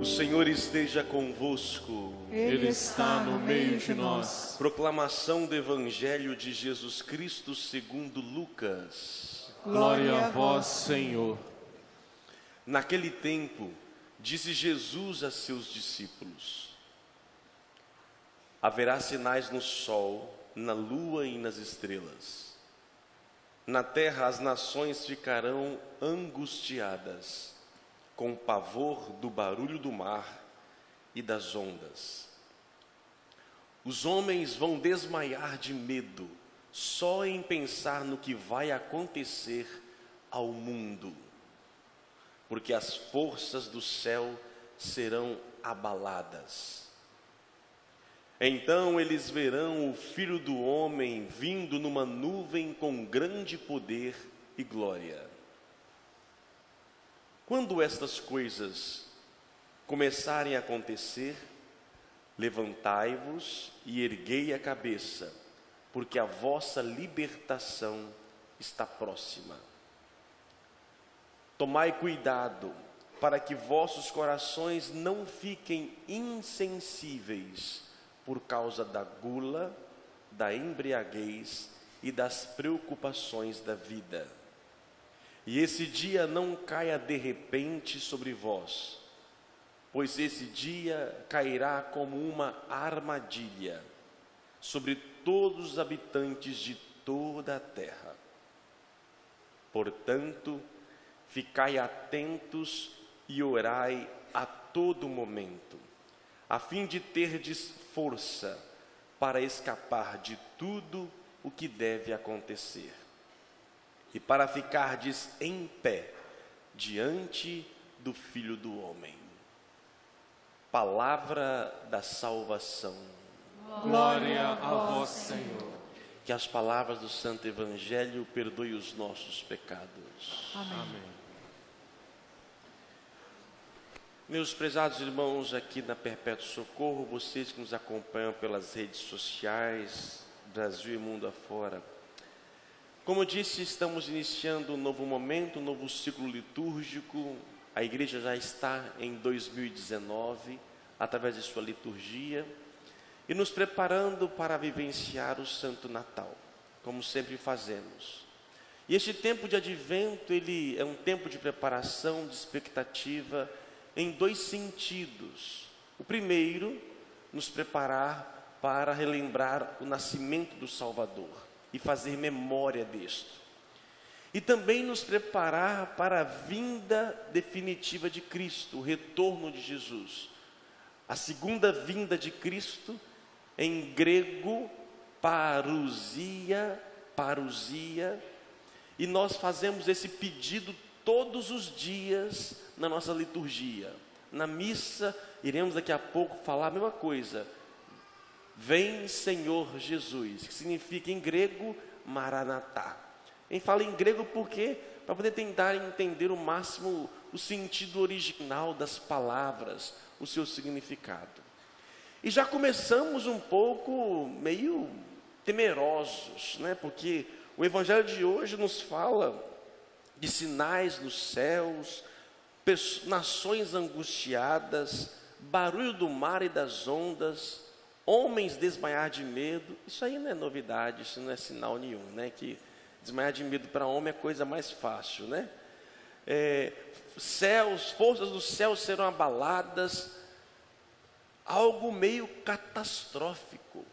O Senhor esteja convosco. Ele está no meio de nós. Proclamação do Evangelho de Jesus Cristo segundo Lucas. Glória a vós, Senhor. Naquele tempo, disse Jesus a seus discípulos: Haverá sinais no sol, na lua e nas estrelas. Na terra as nações ficarão angustiadas com pavor do barulho do mar e das ondas. Os homens vão desmaiar de medo só em pensar no que vai acontecer ao mundo, porque as forças do céu serão abaladas. Então eles verão o Filho do Homem vindo numa nuvem com grande poder e glória. Quando estas coisas começarem a acontecer, levantai-vos e erguei a cabeça, porque a vossa libertação está próxima. Tomai cuidado para que vossos corações não fiquem insensíveis por causa da gula, da embriaguez e das preocupações da vida e esse dia não caia de repente sobre vós, pois esse dia cairá como uma armadilha sobre todos os habitantes de toda a terra. Portanto, ficai atentos e orai a todo momento, a fim de terdes força para escapar de tudo o que deve acontecer e para ficardes em pé diante do Filho do Homem. Palavra da salvação. Glória a vós, Senhor. Que as palavras do Santo Evangelho perdoem os nossos pecados. Amém. Meus prezados irmãos aqui na Perpétuo Socorro, vocês que nos acompanham pelas redes sociais, Brasil e mundo afora, como disse, estamos iniciando um novo momento, um novo ciclo litúrgico. A igreja já está em 2019, através de sua liturgia, e nos preparando para vivenciar o Santo Natal, como sempre fazemos. E este tempo de advento, ele é um tempo de preparação, de expectativa, em dois sentidos. O primeiro, nos preparar para relembrar o nascimento do Salvador e fazer memória disto. E também nos preparar para a vinda definitiva de Cristo, o retorno de Jesus. A segunda vinda de Cristo, em grego, parousia, parousia, e nós fazemos esse pedido todos os dias na nossa liturgia. Na missa, iremos daqui a pouco falar a mesma coisa. Vem Senhor Jesus, que significa em grego Maranatá. Gente fala em grego porque para poder tentar entender o máximo o sentido original das palavras, o seu significado. E já começamos um pouco meio temerosos, né? Porque o evangelho de hoje nos fala de sinais nos céus, nações angustiadas, barulho do mar e das ondas, homens desmaiar de medo, isso aí não é novidade, isso não é sinal nenhum, né? Que desmaiar de medo para homem é coisa mais fácil, né? É, céus, forças do céu serão abaladas, algo meio catastrófico.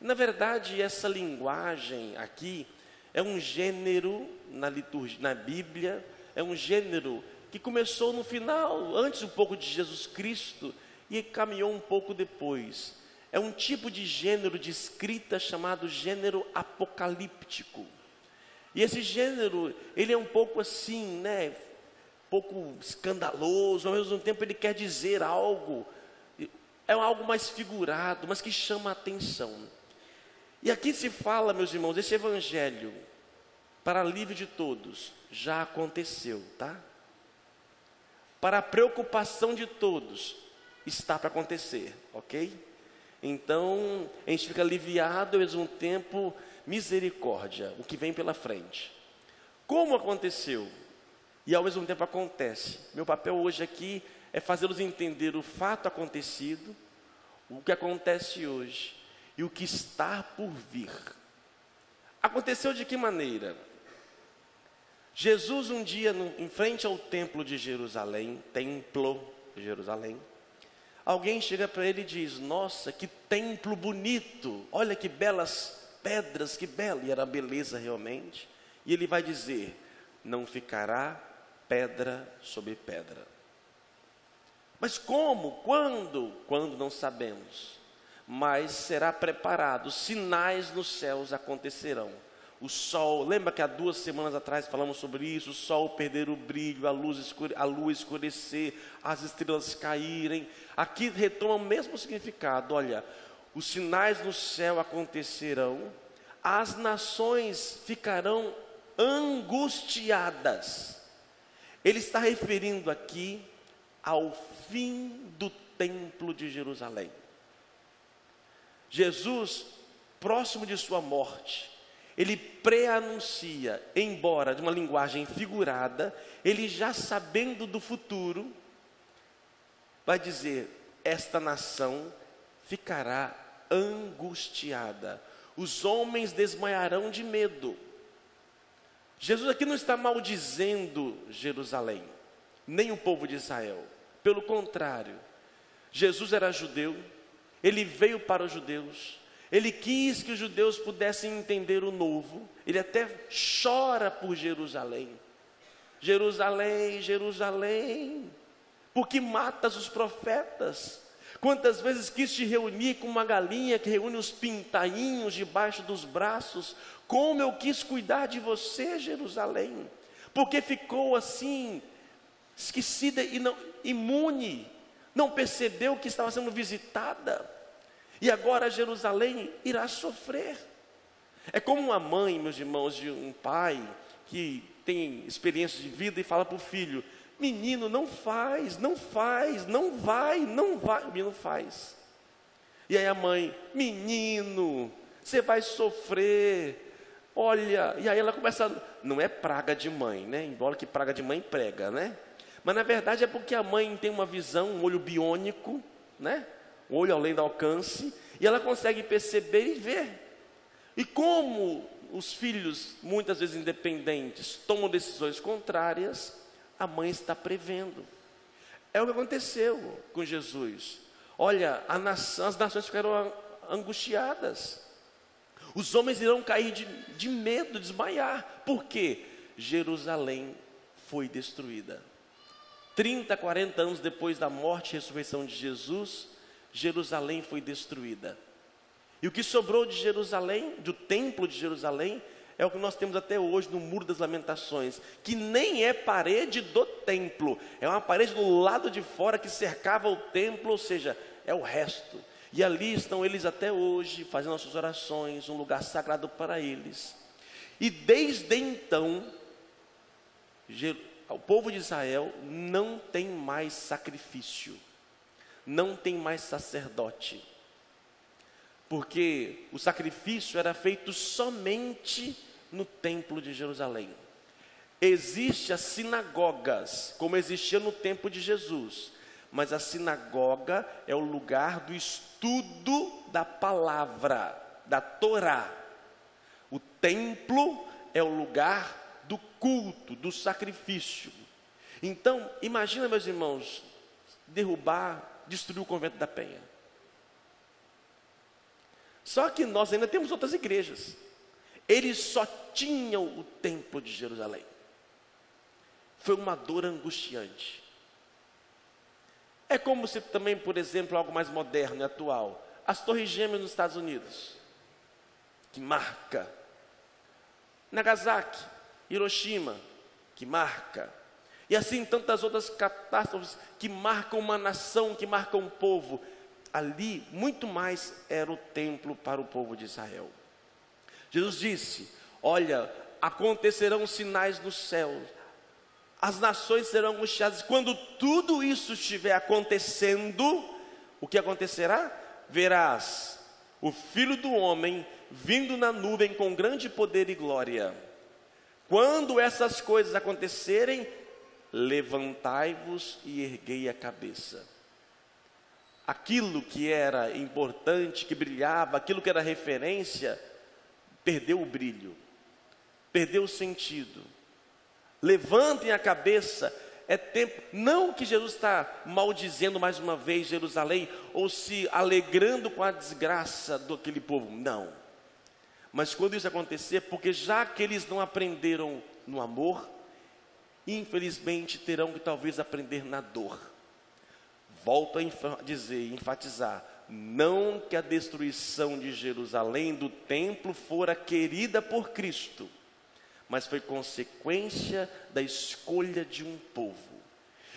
Na verdade, essa linguagem aqui é um gênero na liturgia, na Bíblia, é um gênero que começou no final, antes um pouco de Jesus Cristo e caminhou um pouco depois. É um tipo de gênero de escrita chamado gênero apocalíptico. E esse gênero, ele é um pouco assim, né? pouco escandaloso, ao mesmo tempo ele quer dizer algo, é algo mais figurado, mas que chama a atenção. E aqui se fala, meus irmãos, esse evangelho, para alívio de todos, já aconteceu, tá? Para a preocupação de todos, está para acontecer, ok? Então, a gente fica aliviado ao mesmo tempo misericórdia, o que vem pela frente. Como aconteceu? E ao mesmo tempo acontece. Meu papel hoje aqui é fazê-los entender o fato acontecido, o que acontece hoje e o que está por vir. Aconteceu de que maneira? Jesus, um dia, no, em frente ao templo de Jerusalém, templo de Jerusalém, alguém chega para ele e diz: Nossa, que templo bonito, olha que belas pedras, que belo, e era beleza realmente. E ele vai dizer: Não ficará pedra sobre pedra. Mas como? Quando? Quando não sabemos. Mas será preparado, sinais nos céus acontecerão o sol, lembra que há duas semanas atrás falamos sobre isso, o sol perder o brilho, a luz escure, a lua escurecer, as estrelas caírem. Aqui retoma o mesmo significado. Olha, os sinais no céu acontecerão, as nações ficarão angustiadas. Ele está referindo aqui ao fim do templo de Jerusalém. Jesus, próximo de sua morte, ele pré-anuncia, embora de uma linguagem figurada, ele já sabendo do futuro, vai dizer: esta nação ficará angustiada, os homens desmaiarão de medo. Jesus aqui não está maldizendo Jerusalém, nem o povo de Israel, pelo contrário, Jesus era judeu, ele veio para os judeus, ele quis que os judeus pudessem entender o novo. Ele até chora por Jerusalém. Jerusalém, Jerusalém, porque matas os profetas. Quantas vezes quis te reunir com uma galinha que reúne os pintainhos debaixo dos braços? Como eu quis cuidar de você, Jerusalém, porque ficou assim, esquecida e não imune, não percebeu que estava sendo visitada. E agora Jerusalém irá sofrer. É como uma mãe, meus irmãos, de um pai que tem experiência de vida e fala para o filho: Menino, não faz, não faz, não vai, não vai. O menino faz. E aí a mãe: Menino, você vai sofrer. Olha, e aí ela começa. Não é praga de mãe, né? Embora que praga de mãe prega, né? Mas na verdade é porque a mãe tem uma visão, um olho biônico, né? O olho além do alcance, e ela consegue perceber e ver. E como os filhos, muitas vezes independentes, tomam decisões contrárias, a mãe está prevendo. É o que aconteceu com Jesus. Olha, nação, as nações ficaram angustiadas. Os homens irão cair de, de medo, desmaiar. Por quê? Jerusalém foi destruída. 30, 40 anos depois da morte e ressurreição de Jesus, Jerusalém foi destruída. E o que sobrou de Jerusalém, do templo de Jerusalém, é o que nós temos até hoje no Muro das Lamentações, que nem é parede do templo, é uma parede do lado de fora que cercava o templo, ou seja, é o resto. E ali estão eles até hoje, fazendo as suas orações, um lugar sagrado para eles. E desde então, o povo de Israel não tem mais sacrifício não tem mais sacerdote. Porque o sacrifício era feito somente no templo de Jerusalém. Existem as sinagogas, como existia no tempo de Jesus, mas a sinagoga é o lugar do estudo da palavra, da Torá. O templo é o lugar do culto, do sacrifício. Então, imagina, meus irmãos, derrubar destruiu o convento da Penha. Só que nós ainda temos outras igrejas. Eles só tinham o templo de Jerusalém. Foi uma dor angustiante. É como se também, por exemplo, algo mais moderno e atual, as Torres Gêmeas nos Estados Unidos, que marca. Nagasaki, Hiroshima, que marca. E assim tantas outras catástrofes que marcam uma nação, que marcam um povo. Ali, muito mais era o templo para o povo de Israel. Jesus disse: Olha, acontecerão sinais no céu, as nações serão angustiadas. Quando tudo isso estiver acontecendo, o que acontecerá? Verás o filho do homem vindo na nuvem com grande poder e glória. Quando essas coisas acontecerem, levantai-vos e erguei a cabeça. Aquilo que era importante, que brilhava, aquilo que era referência, perdeu o brilho, perdeu o sentido. Levantem a cabeça, é tempo, não que Jesus está maldizendo mais uma vez Jerusalém, ou se alegrando com a desgraça daquele povo, não. Mas quando isso acontecer, porque já que eles não aprenderam no amor, infelizmente terão que talvez aprender na dor. Volto a dizer, enfatizar, não que a destruição de Jerusalém, do templo, fora querida por Cristo, mas foi consequência da escolha de um povo.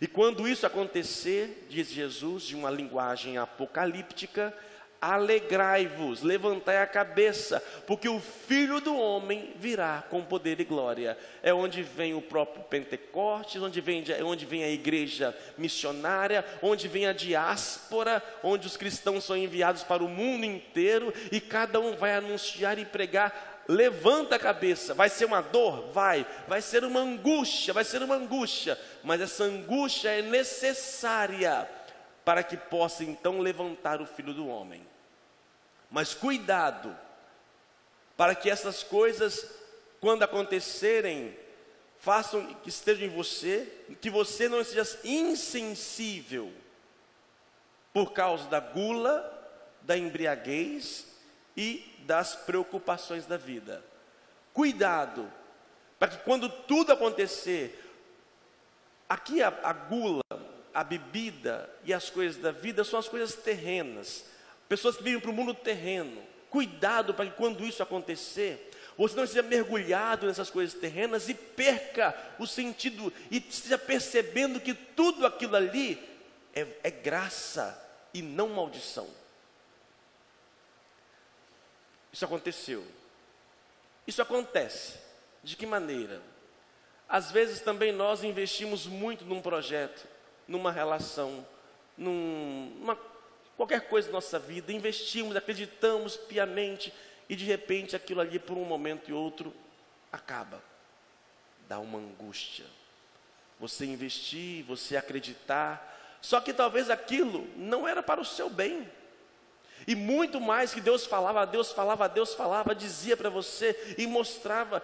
E quando isso acontecer, diz Jesus, de uma linguagem apocalíptica, Alegrai-vos, levantai a cabeça, porque o Filho do Homem virá com poder e glória. É onde vem o próprio Pentecostes, onde vem, onde vem a igreja missionária, onde vem a diáspora, onde os cristãos são enviados para o mundo inteiro e cada um vai anunciar e pregar. Levanta a cabeça, vai ser uma dor? Vai, vai ser uma angústia, vai ser uma angústia, mas essa angústia é necessária para que possa então levantar o filho do homem. Mas cuidado, para que essas coisas, quando acontecerem, façam que estejam em você, que você não seja insensível por causa da gula, da embriaguez e das preocupações da vida. Cuidado, para que quando tudo acontecer, aqui a, a gula, a bebida e as coisas da vida são as coisas terrenas. Pessoas que vivem para o mundo terreno. Cuidado para que quando isso acontecer, você não esteja mergulhado nessas coisas terrenas e perca o sentido e esteja percebendo que tudo aquilo ali é, é graça e não maldição. Isso aconteceu. Isso acontece. De que maneira? Às vezes também nós investimos muito num projeto numa relação, num, numa, qualquer coisa da nossa vida, investimos, acreditamos piamente e de repente aquilo ali por um momento e outro acaba. Dá uma angústia. Você investir, você acreditar, só que talvez aquilo não era para o seu bem. E muito mais que Deus falava, Deus falava, Deus falava, dizia para você e mostrava,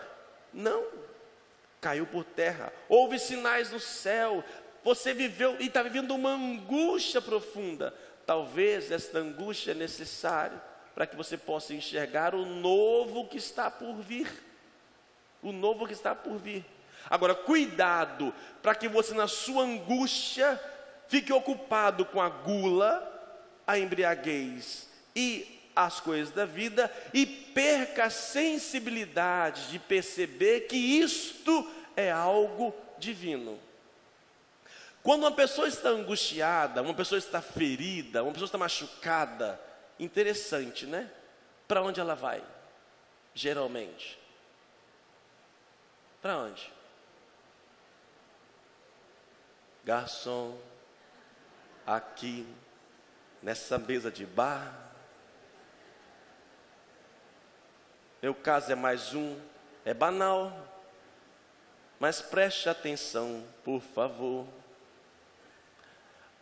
não, caiu por terra. Houve sinais no céu, você viveu e está vivendo uma angústia profunda. Talvez esta angústia é necessária para que você possa enxergar o novo que está por vir. O novo que está por vir. Agora, cuidado para que você, na sua angústia, fique ocupado com a gula, a embriaguez e as coisas da vida e perca a sensibilidade de perceber que isto é algo divino. Quando uma pessoa está angustiada, uma pessoa está ferida, uma pessoa está machucada, interessante, né? Para onde ela vai? Geralmente. Para onde? Garçom, aqui, nessa mesa de bar. Meu caso é mais um, é banal, mas preste atenção, por favor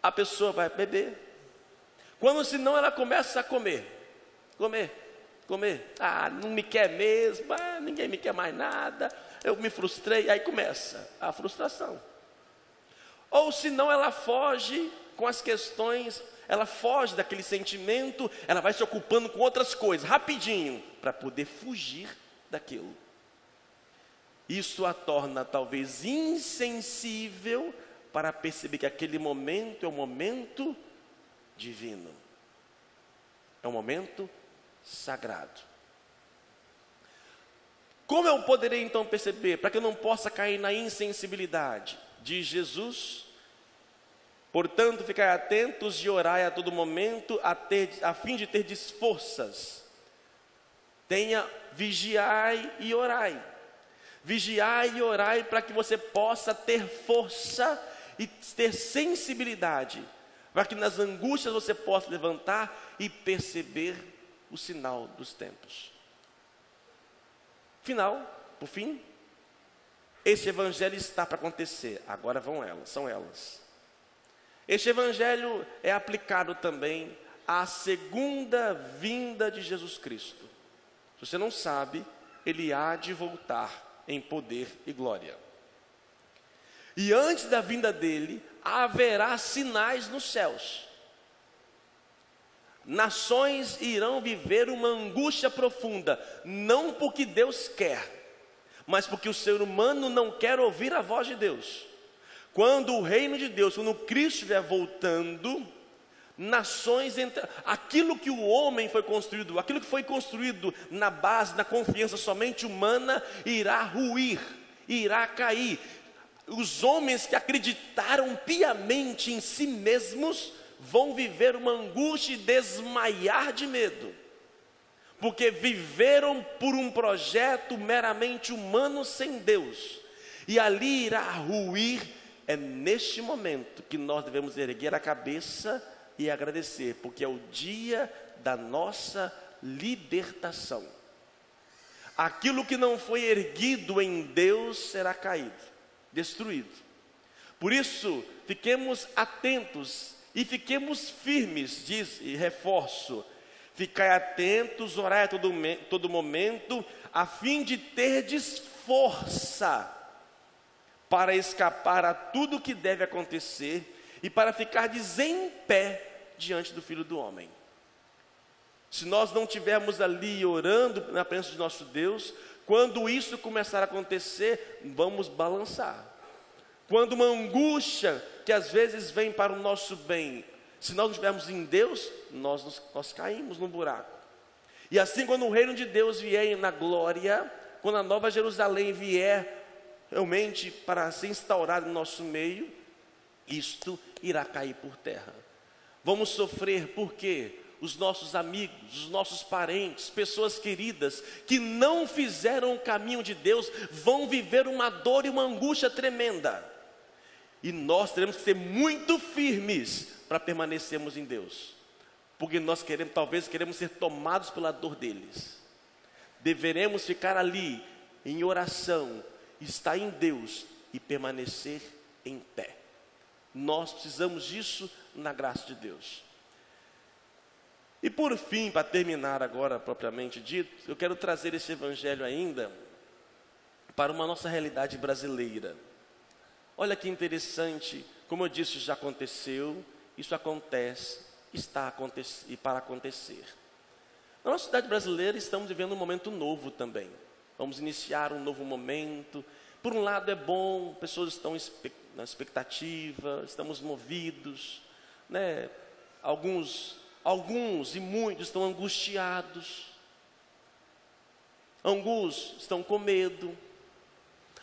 a pessoa vai beber. Quando senão ela começa a comer, comer, comer. Ah, não me quer mesmo, ah, ninguém me quer mais nada. Eu me frustrei, aí começa a frustração. Ou senão ela foge com as questões, ela foge daquele sentimento, ela vai se ocupando com outras coisas, rapidinho, para poder fugir daquilo. Isso a torna talvez insensível para perceber que aquele momento é um momento divino, é um momento sagrado. Como eu poderei então perceber, para que eu não possa cair na insensibilidade? de Jesus, portanto, ficai atentos e orai a todo momento, a, ter, a fim de ter forças. Tenha, vigiai e orai. Vigiai e orai para que você possa ter força e ter sensibilidade, para que nas angústias você possa levantar e perceber o sinal dos tempos. Final, por fim, Esse evangelho está para acontecer, agora vão elas, são elas. Este evangelho é aplicado também à segunda vinda de Jesus Cristo. Se você não sabe, ele há de voltar em poder e glória. E antes da vinda dele, haverá sinais nos céus. Nações irão viver uma angústia profunda, não porque Deus quer, mas porque o ser humano não quer ouvir a voz de Deus. Quando o reino de Deus, quando Cristo estiver voltando, nações, aquilo que o homem foi construído, aquilo que foi construído na base da confiança somente humana, irá ruir, irá cair. Os homens que acreditaram piamente em si mesmos vão viver uma angústia e desmaiar de medo, porque viveram por um projeto meramente humano sem Deus, e ali irá ruir. É neste momento que nós devemos erguer a cabeça e agradecer, porque é o dia da nossa libertação. Aquilo que não foi erguido em Deus será caído, destruído. Por isso, fiquemos atentos e fiquemos firmes, diz e reforço. Ficai atentos, orai a todo, todo momento, a fim de terdes força para escapar a tudo que deve acontecer e para ficardes em pé diante do Filho do Homem. Se nós não estivermos ali orando na presença de nosso Deus, quando isso começar a acontecer, vamos balançar. Quando uma angústia que às vezes vem para o nosso bem, se nós não estivermos em Deus, nós, nos, nós caímos no buraco. E assim, quando o reino de Deus vier na glória, quando a nova Jerusalém vier realmente para ser instaurada no nosso meio, isto irá cair por terra. Vamos sofrer porque os nossos amigos, os nossos parentes, pessoas queridas que não fizeram o caminho de Deus, vão viver uma dor e uma angústia tremenda. E nós teremos que ser muito firmes para permanecermos em Deus. Porque nós queremos, talvez queremos ser tomados pela dor deles. Deveremos ficar ali em oração, estar em Deus e permanecer em pé. Nós precisamos disso na graça de Deus. E por fim, para terminar agora propriamente dito, eu quero trazer esse evangelho ainda para uma nossa realidade brasileira. Olha que interessante, como eu disse, já aconteceu, isso acontece, está acontecendo e para acontecer. Na nossa cidade brasileira estamos vivendo um momento novo também. Vamos iniciar um novo momento. Por um lado é bom, pessoas estão na expectativa, estamos movidos, né? Alguns, alguns e muitos estão angustiados. Alguns estão com medo.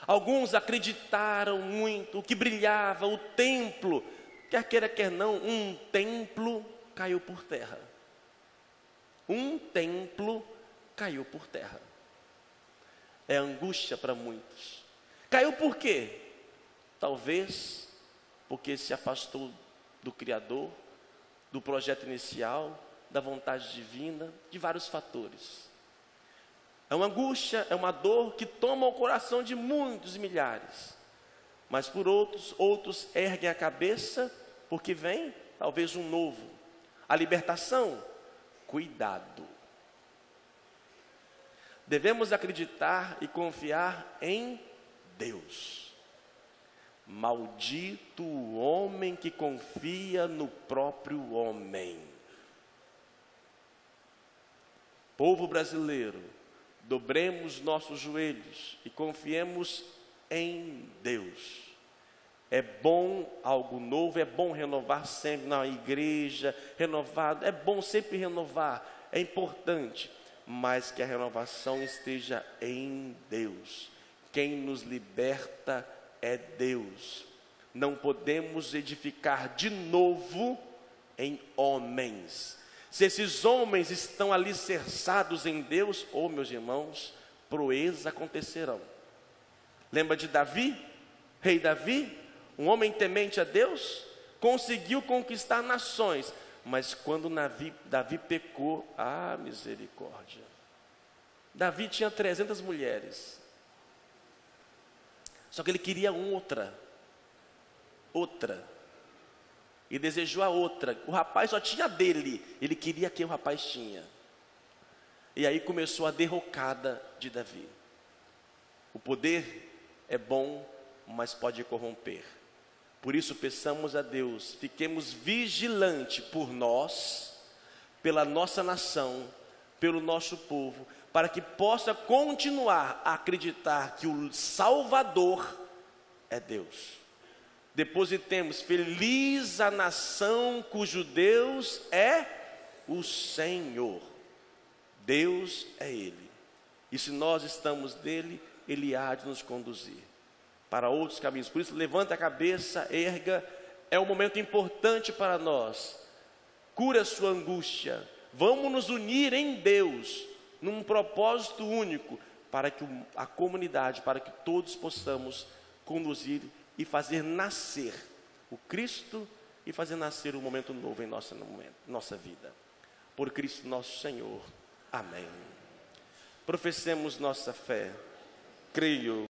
Alguns acreditaram muito, o que brilhava, o templo, quer queira, quer não, um templo caiu por terra. Um templo caiu por terra. É angústia para muitos. Caiu por quê? Talvez porque se afastou do Criador, do projeto inicial, da vontade divina, de vários fatores. É uma angústia, é uma dor que toma o coração de muitos e milhares. Mas por outros, outros erguem a cabeça porque vem talvez um novo. A libertação, cuidado. Devemos acreditar e confiar em Deus. Maldito o homem que confia no próprio homem. Povo brasileiro, dobremos nossos joelhos e confiemos em Deus. É bom algo novo, é bom renovar sempre na igreja, renovado, é bom sempre renovar, é importante, mas que a renovação esteja em Deus. Quem nos liberta é Deus. Não podemos edificar de novo em homens. Se esses homens estão alicerçados em Deus, ou oh, meus irmãos, proezas acontecerão. Lembra de Davi? Rei Davi, um homem temente a Deus, conseguiu conquistar nações, mas quando Davi, Davi pecou, ah, misericórdia. Davi tinha 300 mulheres, Só que ele queria outra. Outra. E desejou a outra. O rapaz só tinha dele. Ele queria quem o rapaz tinha. E aí começou a derrocada de Davi. O poder é bom, mas pode corromper. Por isso peçamos a Deus, fiquemos vigilantes por nós, pela nossa nação, pelo nosso povo, para que possa continuar a acreditar que o Salvador é Deus. Depositemos feliz a nação cujo Deus é o Senhor. Deus é Ele. E se nós estamos dele, Ele há de nos conduzir para outros caminhos. Por isso, levanta a cabeça, erga, é um momento importante para nós. Cura sua angústia. Vamos nos unir em Deus, num propósito único, para que a comunidade, para que todos possamos conduzir e fazer nascer o Cristo e fazer nascer um momento novo em nossa, nossa vida. Por Cristo nosso Senhor. Amém. Professemos nossa fé. Creio